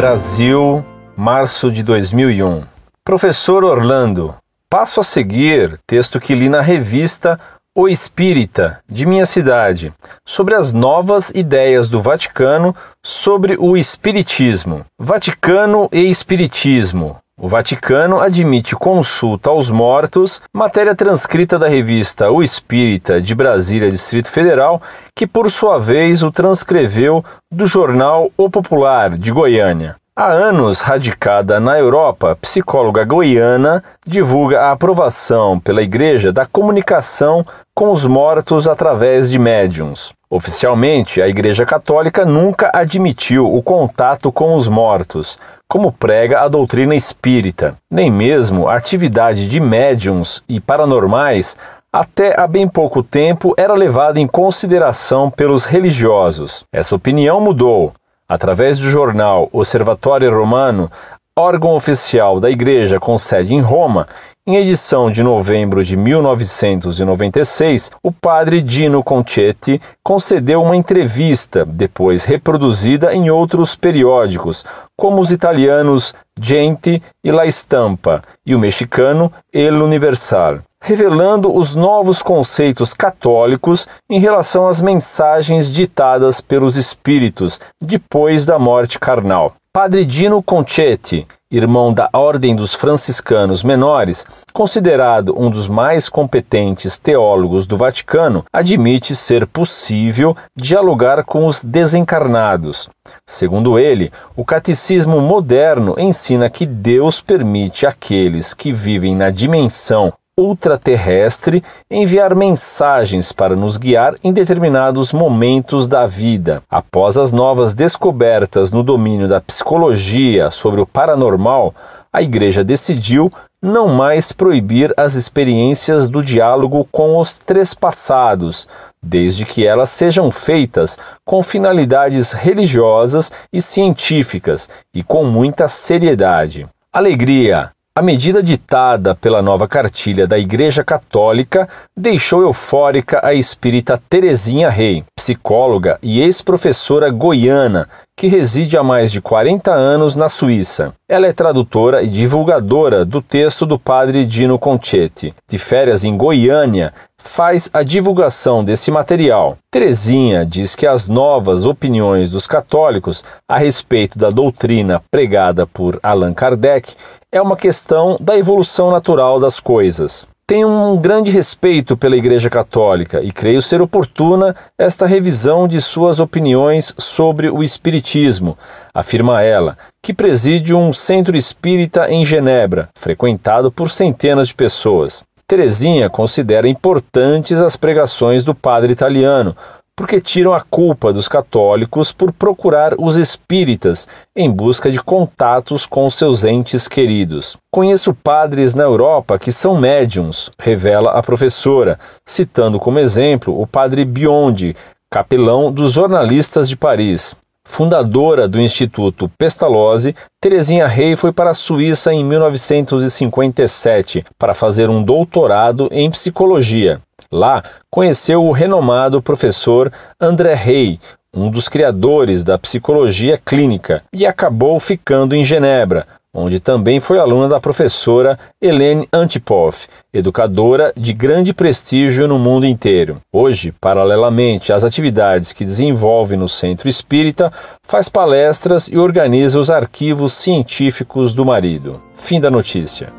Brasil, março de 2001. Professor Orlando, passo a seguir texto que li na revista O Espírita, de minha cidade, sobre as novas ideias do Vaticano sobre o Espiritismo. Vaticano e Espiritismo. O Vaticano admite consulta aos mortos, matéria transcrita da revista O Espírita de Brasília, Distrito Federal, que por sua vez o transcreveu do jornal O Popular de Goiânia. Há anos radicada na Europa, psicóloga goiana divulga a aprovação pela Igreja da comunicação com os mortos através de médiums. Oficialmente, a Igreja Católica nunca admitiu o contato com os mortos, como prega a doutrina espírita. Nem mesmo a atividade de médiums e paranormais até há bem pouco tempo era levada em consideração pelos religiosos. Essa opinião mudou através do jornal Observatório Romano, órgão oficial da Igreja com sede em Roma, em edição de novembro de 1996, o padre Dino Concetti concedeu uma entrevista, depois reproduzida em outros periódicos, como os italianos Gente e La Stampa e o mexicano El Universal revelando os novos conceitos católicos em relação às mensagens ditadas pelos espíritos depois da morte carnal. Padre Dino Concetti, irmão da Ordem dos Franciscanos Menores, considerado um dos mais competentes teólogos do Vaticano, admite ser possível dialogar com os desencarnados. Segundo ele, o catecismo moderno ensina que Deus permite àqueles que vivem na dimensão ultraterrestre enviar mensagens para nos guiar em determinados momentos da vida. Após as novas descobertas no domínio da psicologia sobre o paranormal, a Igreja decidiu não mais proibir as experiências do diálogo com os trespassados, desde que elas sejam feitas com finalidades religiosas e científicas e com muita seriedade. Alegria, a medida ditada pela nova cartilha da Igreja Católica deixou eufórica a espírita Terezinha Rei, psicóloga e ex-professora goiana, que reside há mais de 40 anos na Suíça. Ela é tradutora e divulgadora do texto do padre Dino Concetti. De férias em Goiânia, faz a divulgação desse material. Terezinha diz que as novas opiniões dos católicos a respeito da doutrina pregada por Allan Kardec é uma questão da evolução natural das coisas. Tenho um grande respeito pela Igreja Católica e creio ser oportuna esta revisão de suas opiniões sobre o Espiritismo, afirma ela, que preside um centro espírita em Genebra, frequentado por centenas de pessoas. Terezinha considera importantes as pregações do padre italiano, porque tiram a culpa dos católicos por procurar os espíritas em busca de contatos com seus entes queridos. Conheço padres na Europa que são médiums, revela a professora, citando como exemplo o padre Biondi, capelão dos jornalistas de Paris. Fundadora do Instituto Pestalozzi, Terezinha Rey foi para a Suíça em 1957 para fazer um doutorado em psicologia. Lá, conheceu o renomado professor André Rey, um dos criadores da psicologia clínica, e acabou ficando em Genebra, onde também foi aluna da professora Helene Antipov, educadora de grande prestígio no mundo inteiro. Hoje, paralelamente às atividades que desenvolve no Centro Espírita, faz palestras e organiza os arquivos científicos do marido. Fim da notícia.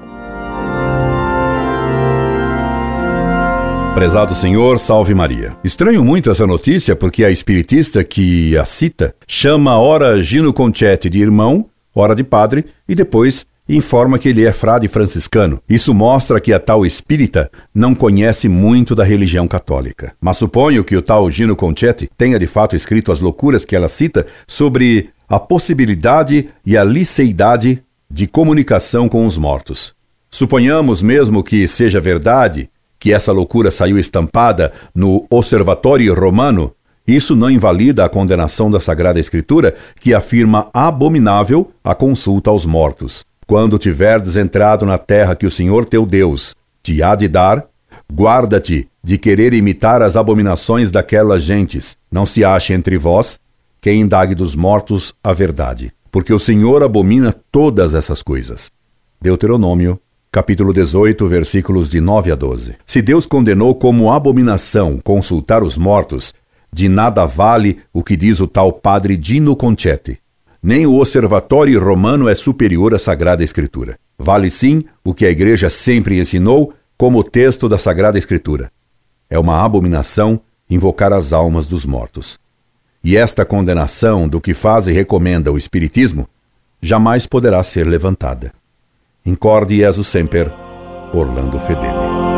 Prezado Senhor, salve Maria. Estranho muito essa notícia porque a espiritista que a cita chama ora Gino Concetti de irmão, ora de padre e depois informa que ele é frade franciscano. Isso mostra que a tal espírita não conhece muito da religião católica. Mas suponho que o tal Gino Concetti tenha de fato escrito as loucuras que ela cita sobre a possibilidade e a liceidade de comunicação com os mortos. Suponhamos mesmo que seja verdade que essa loucura saiu estampada no Observatório Romano, isso não invalida a condenação da Sagrada Escritura, que afirma abominável a consulta aos mortos. Quando tiverdes entrado na terra que o Senhor teu Deus te há de dar, guarda-te de querer imitar as abominações daquelas gentes. Não se ache entre vós quem indague dos mortos a verdade. porque o Senhor abomina todas essas coisas. Deuteronômio, capítulo 18, versículos de 9 a 12. Se Deus condenou como abominação consultar os mortos, de nada vale o que diz o tal padre Dino Concetti. Nem o Observatório Romano é superior à Sagrada Escritura. Vale sim o que a Igreja sempre ensinou como texto da Sagrada Escritura. É uma abominação invocar as almas dos mortos. E esta condenação do que faz e recomenda o Espiritismo jamais poderá ser levantada. Incorde Jesus Semper, Orlando Fedeli.